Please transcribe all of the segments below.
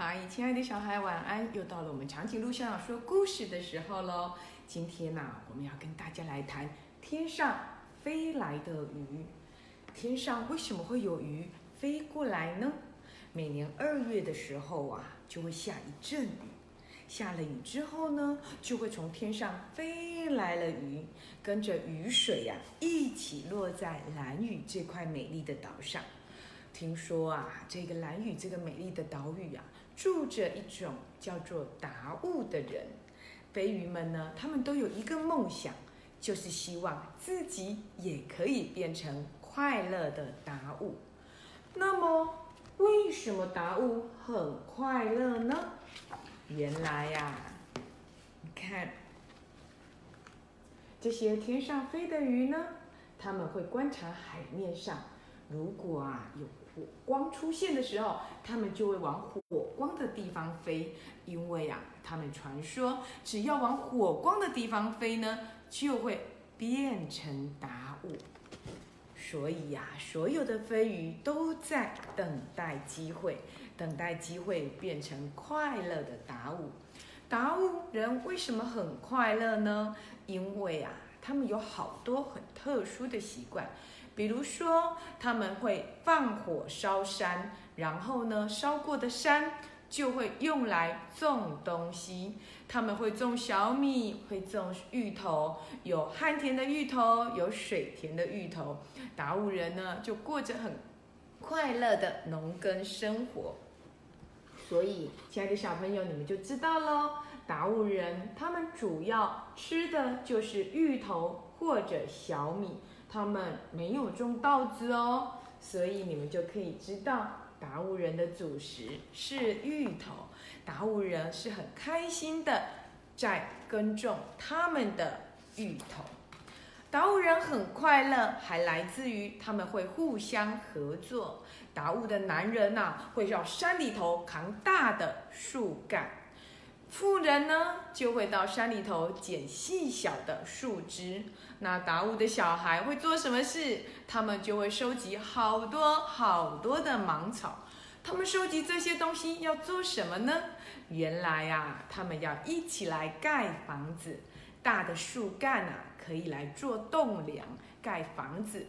嗨，亲爱的小孩，晚安！又到了我们长颈鹿校长说故事的时候喽。今天呢、我们要跟大家来谈天上飞来的鱼。天上为什么会有鱼飞过来呢？每年二月的时候啊，就会下一阵雨。下了雨之后呢，就会从天上飞来了鱼，跟着雨水呀、一起落在蓝屿这块美丽的岛上。听说啊，这个蓝屿这个美丽的岛屿啊，住着一种叫做达悟的人。飞鱼们呢，他们都有一个梦想，就是希望自己也可以变成快乐的达悟。那么，为什么达悟很快乐呢？原来呀、你看这些天上飞的鱼呢，他们会观察海面上，如果啊有火光出现的时候，他们就会往火光的地方飞，因为啊，他们传说只要往火光的地方飞呢，就会变成达悟。所以呀、所有的飞鱼都在等待机会，等待机会变成快乐的达悟。达悟人为什么很快乐呢？因为啊，他们有好多很特殊的习惯，比如说他们会放火烧山，然后呢，烧过的山就会用来种东西。他们会种小米，会种芋头，有旱田的芋头，有水田的芋头。达悟人呢，就过着很快乐的农耕生活。所以，亲爱的小朋友，你们就知道喽。达悟人他们主要吃的就是芋头或者小米，他们没有种稻子哦，所以你们就可以知道达悟人的主食是芋头。达悟人是很开心的在耕种他们的芋头。达悟人很快乐，还来自于他们会互相合作。达悟的男人呐、会到山里头扛大的树干，妇人呢就会到山里头捡细小的树枝。那达悟的小孩会做什么事？他们就会收集好多好多的芒草。他们收集这些东西要做什么呢？原来呀、他们要一起来盖房子。大的树干啊，可以来做栋梁、盖房子。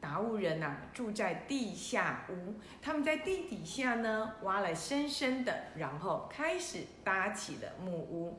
达悟人呐、住在地下屋，他们在地底下呢挖了深深的，然后开始搭起了木屋。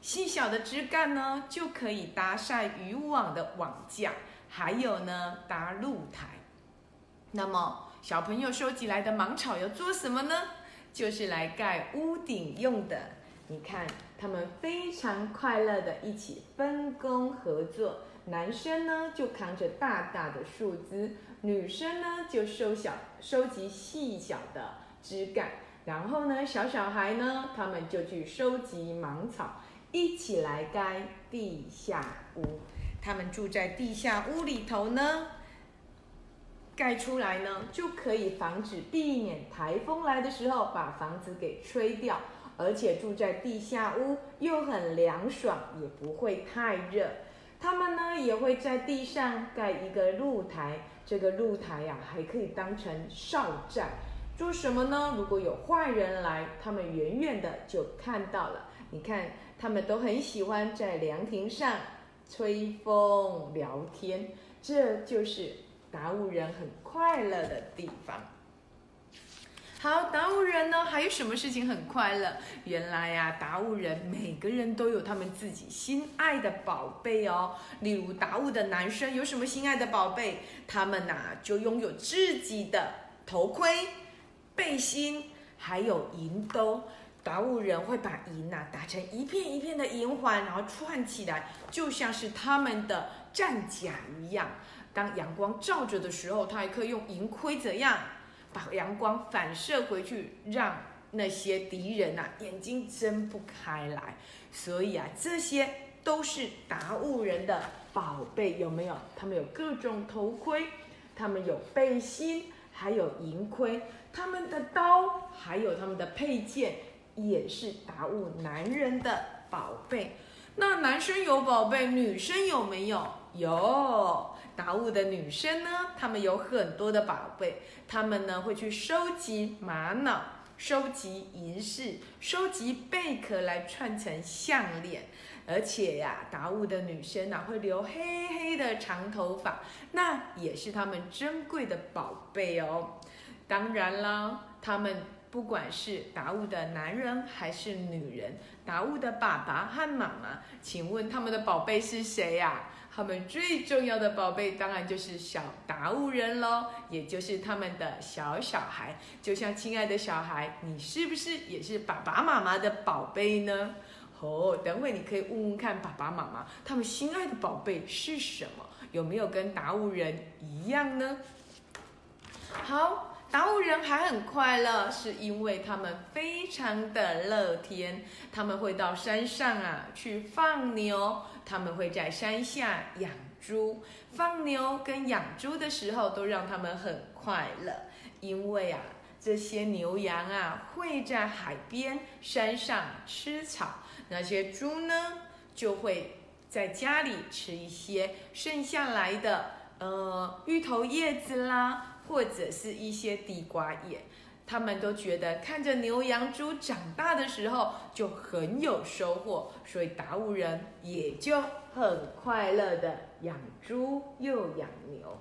细小的枝干呢，就可以搭晒渔网的网架，还有呢搭露台。那么小朋友收集来的芒草要做什么呢？就是来盖屋顶用的。你看，他们非常快乐的一起分工合作。男生呢就扛着大大的树枝，女生呢就收小收集细小的枝干，然后呢小小孩呢他们就去收集芒草，一起来盖地下屋。他们住在地下屋里头呢，盖出来呢就可以防止避免台风来的时候把房子给吹掉。而且住在地下屋又很凉爽，也不会太热。他们呢也会在地上盖一个露台，这个露台呀、还可以当成哨站。做什么呢？如果有坏人来，他们远远的就看到了。你看，他们都很喜欢在凉亭上吹风聊天，这就是达悟人很快乐的地方。好，达悟人呢，还有什么事情很快乐？原来呀、达悟人每个人都有他们自己心爱的宝贝哦。例如，达悟的男生有什么心爱的宝贝？他们呐、就拥有自己的头盔、背心，还有银兜。达悟人会把银呐、打成一片一片的银环，然后串起来，就像是他们的战甲一样。当阳光照着的时候，他还可以用银盔怎样？把阳光反射回去，让那些敌人呐、眼睛睁不开来。所以啊，这些都是达悟人的宝贝，有没有？他们有各种头盔，他们有背心，还有银盔，他们的刀，还有他们的配件，也是达悟男人的宝贝。那男生有宝贝，女生有没有？有。达悟的女生呢，她们有很多的宝贝，她们呢会去收集玛瑙，收集银饰，收集贝壳来串成项链。而且呀，达悟的女生呐会留黑黑的长头发，那也是他们珍贵的宝贝哦。当然啦，他们不管是达悟的男人还是女人，达悟的爸爸和妈妈，请问他们的宝贝是谁呀？他们最重要的宝贝当然就是小达悟人喽，也就是他们的小小孩。就像亲爱的小孩，你是不是也是爸爸妈妈的宝贝呢？哦，等会你可以问问看爸爸妈妈，他们心爱的宝贝是什么？有没有跟达悟人一样呢？好，达悟人还很快乐，是因为他们非常的乐天。他们会到山上啊去放牛，他们会在山下养猪。放牛跟养猪的时候都让他们很快乐，因为啊这些牛羊啊会在海边、山上吃草。那些猪呢，就会在家里吃一些剩下来的呃芋头叶子啦，或者是一些地瓜叶。他们都觉得看着牛羊猪长大的时候就很有收获，所以达悟人也就很快乐的养猪又养牛。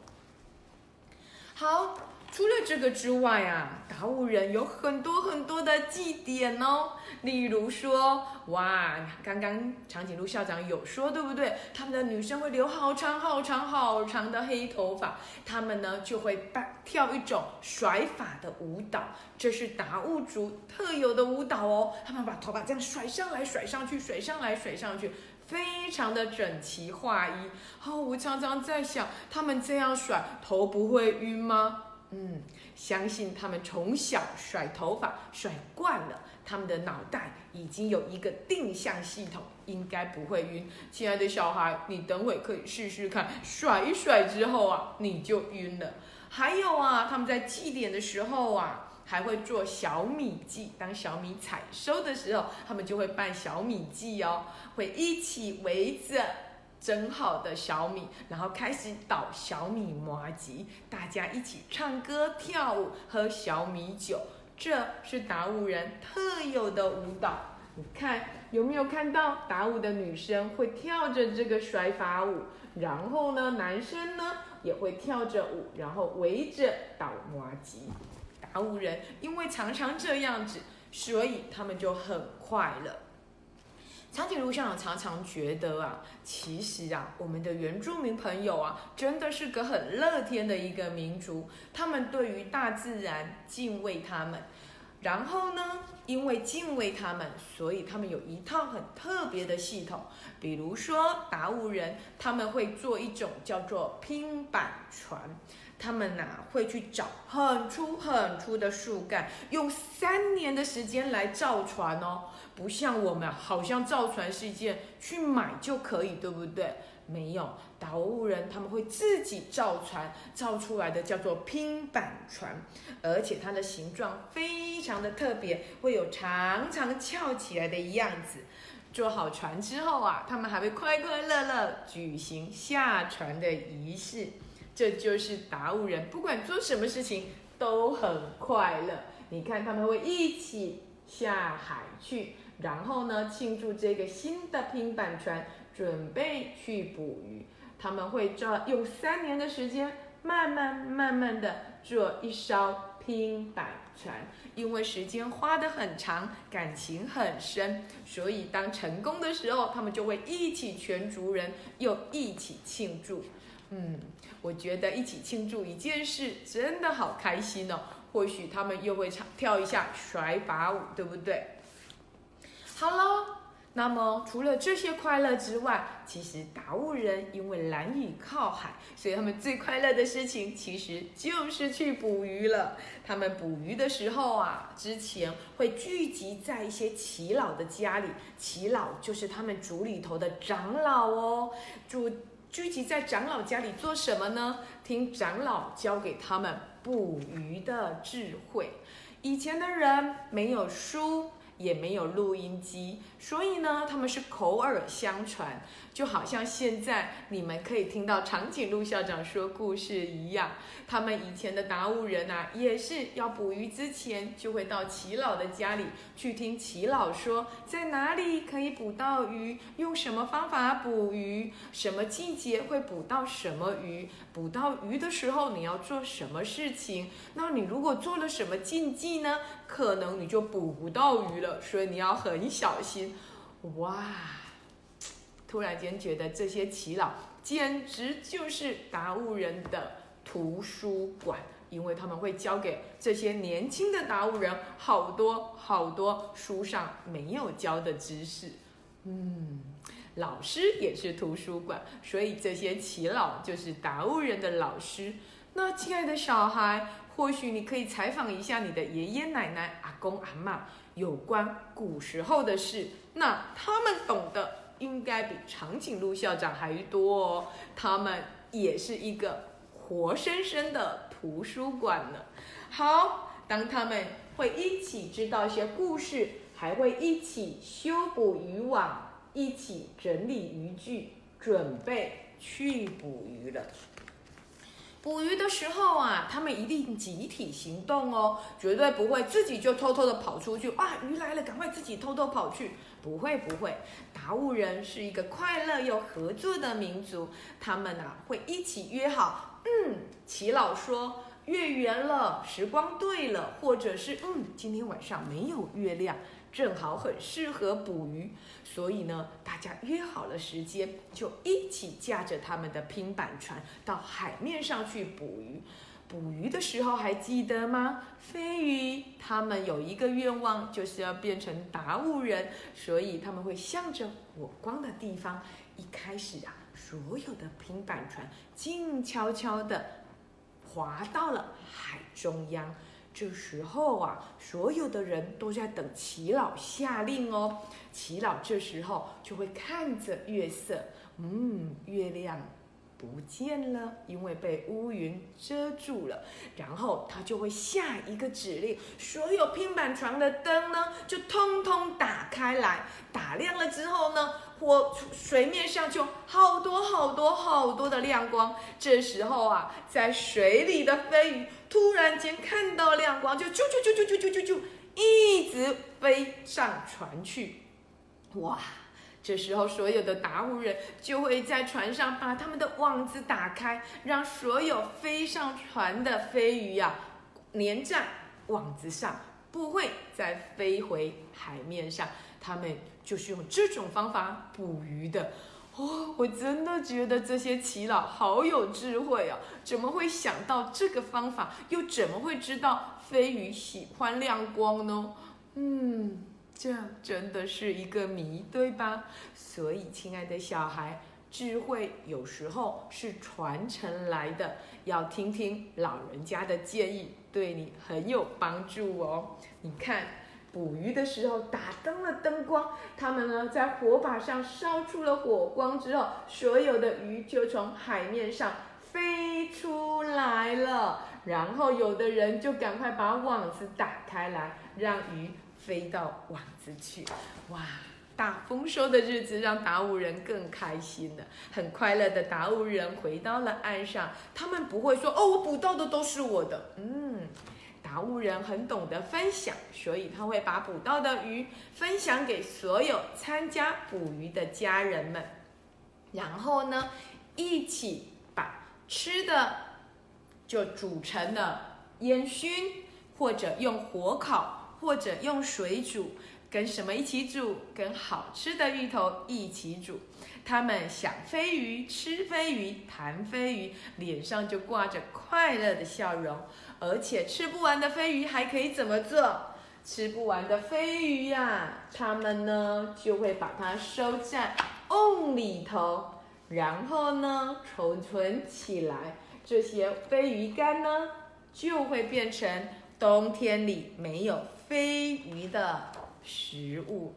好。除了这个之外啊，达悟人有很多很多的祭典哦。例如说，哇，刚刚长颈鹿校长有说，对不对？他们的女生会留好长好长好长的黑头发，他们呢就会跳一种甩发的舞蹈，这是达悟族特有的舞蹈哦。他们把头发这样甩上来、甩上去、甩上来、甩上去，非常的整齐划一。哦，我常常在想，他们这样甩头不会晕吗？嗯，相信他们从小甩头发甩惯了，他们的脑袋已经有一个定向系统，应该不会晕。亲爱的小孩，你等会可以试试看，甩一甩之后啊，你就晕了。还有啊，他们在祭典的时候啊，还会做小米祭。当小米采收的时候，他们就会办小米祭哦，会一起围着。蒸好的小米，然后开始捣小米麻吉，大家一起唱歌跳舞，喝小米酒，这是达悟人特有的舞蹈。你看有没有看到达悟的女生会跳着这个甩发舞，然后呢，男生呢也会跳着舞，然后围着捣麻吉。达悟人因为常常这样子，所以他们就很快乐。长颈鹿校长常常觉得啊，其实啊，我们的原住民朋友啊，真的是个很乐天的一个民族。他们对于大自然敬畏他们，然后呢，因为敬畏他们，所以他们有一套很特别的系统。比如说达悟人，他们会做一种叫做拼板船。他们呐会去找很粗很粗的树干，用三年的时间来造船哦。不像我们，好像造船是一件去买就可以，对不对？没有，达悟人他们会自己造船，造出来的叫做拼板船，而且它的形状非常的特别，会有长长翘起来的样子。做好船之后啊，他们还会快快乐乐举行下船的仪式。这就是达悟人，不管做什么事情都很快乐。你看，他们会一起下海去，然后呢，庆祝这个新的拼板船，准备去捕鱼。他们会做用三年的时间，慢慢慢慢的做一艘拼板船。因为时间花得很长，感情很深，所以当成功的时候，他们就会一起全族人又一起庆祝。嗯，我觉得一起庆祝一件事真的好开心哦。或许他们又会唱跳一下甩把舞，对不对？好喽，那么除了这些快乐之外，其实达悟人因为蓝屿靠海，所以他们最快乐的事情其实就是去捕鱼了。他们捕鱼的时候啊，之前会聚集在一些耆老的家里，耆老就是他们族里头的长老哦，住。聚集在长老家里做什么呢？听长老教给他们捕鱼的智慧。以前的人没有书，也没有录音机，所以呢，他们是口耳相传，就好像现在你们可以听到长颈鹿校长说故事一样。他们以前的达悟人啊，也是要捕鱼之前，就会到齐老的家里去听齐老说，在哪里可以捕到鱼，用什么方法捕鱼，什么季节会捕到什么鱼，捕到鱼的时候你要做什么事情。那你如果做了什么禁忌呢？可能你就捕不到鱼了，所以你要很小心。哇！突然间觉得这些耆老简直就是达悟人的图书馆，因为他们会教给这些年轻的达悟人好多好多书上没有教的知识。嗯，老师也是图书馆，所以这些耆老就是达悟人的老师。那亲爱的小孩。或许你可以采访一下你的爷爷奶奶、阿公阿妈有关古时候的事，那他们懂得应该比长颈鹿校长还多哦。他们也是一个活生生的图书馆呢。好，当他们会一起知道一些故事，还会一起修补渔网，一起整理渔具，准备去捕鱼了。捕鱼的时候啊，他们一定集体行动哦，绝对不会自己就偷偷的跑出去。哇，鱼来了，赶快自己偷偷跑去。不会不会，达悟人是一个快乐又合作的民族，他们啊会一起约好，嗯，齐老说月圆了，时光对了，或者是嗯，今天晚上没有月亮。正好很适合捕鱼，所以呢，大家约好了时间，就一起驾着他们的拼板船到海面上去捕鱼。捕鱼的时候还记得吗？飞鱼他们有一个愿望，就是要变成达悟人，所以他们会向着火光的地方。一开始啊，所有的拼板船静悄悄地滑到了海中央。这时候啊，所有的人都在等齐老下令哦。齐老这时候就会看着月色，嗯，月亮不见了，因为被乌云遮住了。然后他就会下一个指令，所有拼板床的灯呢，就通通打开来，打亮了之后呢。火水面上就好多好多好多的亮光，这时候啊，在水里的飞鱼突然间看到亮光，就啾啾啾啾啾啾啾啾，一直飞上船去。哇！这时候所有的达悟人就会在船上把他们的网子打开，让所有飞上船的飞鱼呀粘在网子上，不会再飞回海面上。他们就是用这种方法捕鱼的，哦，我真的觉得这些奇老好有智慧啊！怎么会想到这个方法？又怎么会知道飞鱼喜欢亮光呢？嗯，这真的是一个谜，对吧？所以，亲爱的小孩，智慧有时候是传承来的，要听听老人家的建议，对你很有帮助哦。你看。捕鱼的时候打灯了灯光，他们呢在火把上烧出了火光之后，所有的鱼就从海面上飞出来了。然后有的人就赶快把网子打开来，让鱼飞到网子去。哇，大丰收的日子让达悟人更开心了，很快乐的达悟人回到了岸上。他们不会说哦，我捕到的都是我的，嗯。达悟人很懂得分享，所以他会把捕到的鱼分享给所有参加捕鱼的家人们，然后呢，一起把吃的就煮成了烟熏，或者用火烤，或者用水煮，跟什么一起煮？跟好吃的芋头一起煮。他们想飞鱼，吃飞鱼，弹飞鱼，脸上就挂着快乐的笑容。而且吃不完的飞鱼还可以怎么做？吃不完的飞鱼呀，他们呢就会把它收在瓮里头，然后呢储存起来。这些飞鱼干呢就会变成冬天里没有飞鱼的食物。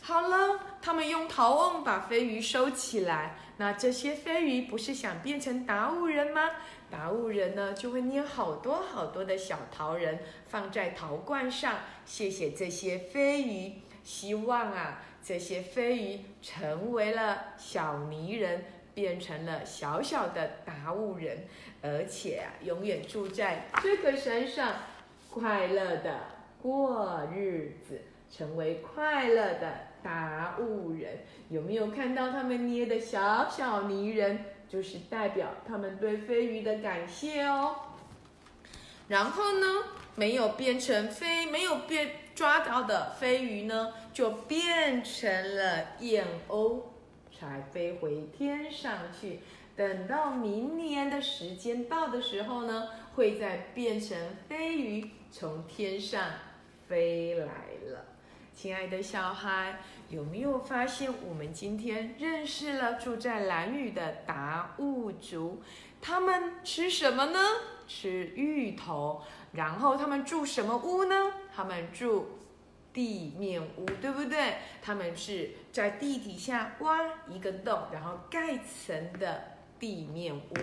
好了，他们用陶瓮把飞鱼收起来。那这些飞鱼不是想变成达悟人吗？达悟人呢就会捏好多好多的小陶人放在陶罐上，谢谢这些飞鱼，希望啊这些飞鱼成为了小泥人，变成了小小的达悟人，而且啊永远住在这个山上，快乐的过日子，成为快乐的。达悟人有没有看到他们捏的小小泥人？就是代表他们对飞鱼的感谢哦。然后呢，没有变成飞，没有变抓到的飞鱼呢，就变成了燕鸥，才飞回天上去。等到明年的时间到的时候呢，会再变成飞鱼，从天上飞来了。亲爱的小孩，有没有发现我们今天认识了住在蓝雨的达悟族？他们吃什么呢？吃芋头。然后他们住什么屋呢？他们住地面屋，对不对？他们是在地底下挖一个洞，然后盖层的地面屋，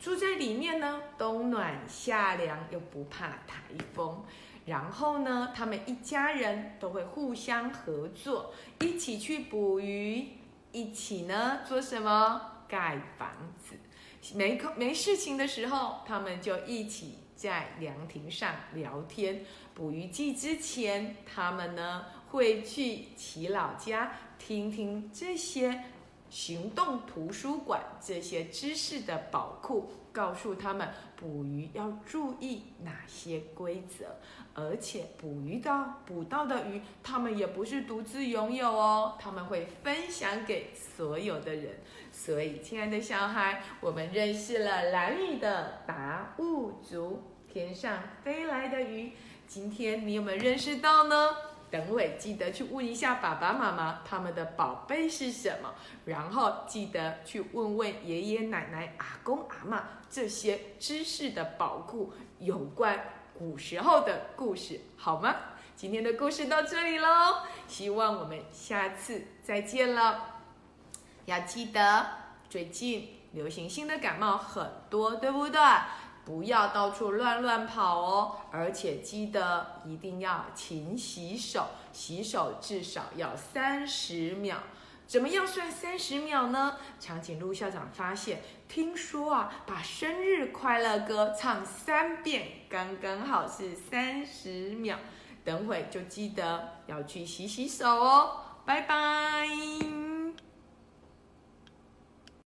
住在里面呢，冬暖夏凉，又不怕台风。然后呢，他们一家人都会互相合作，一起去捕鱼，一起呢做什么？盖房子。没空没事情的时候，他们就一起在凉亭上聊天。捕鱼季之前，他们呢会去齐老家听听这些行动图书馆这些知识的宝库，告诉他们捕鱼要注意哪些规则。而且捕鱼到捕到的鱼，他们也不是独自拥有哦，他们会分享给所有的人。所以，亲爱的小孩，我们认识了蓝雨的达悟族，天上飞来的鱼。今天你有没有认识到呢？等会记得去问一下爸爸妈妈，他们的宝贝是什么，然后记得去问问爷爷奶奶、阿公阿妈这些知识的宝库有关。古时候的故事好吗？今天的故事到这里喽，希望我们下次再见了。要记得，最近流行性的感冒很多，对不对？不要到处乱乱跑哦，而且记得一定要勤洗手，洗手至少要三十秒。怎么样算三十秒呢？长颈鹿校长发现，听说啊，把生日快乐歌唱三遍，刚刚好是三十秒。等会就记得要去洗洗手哦，拜拜。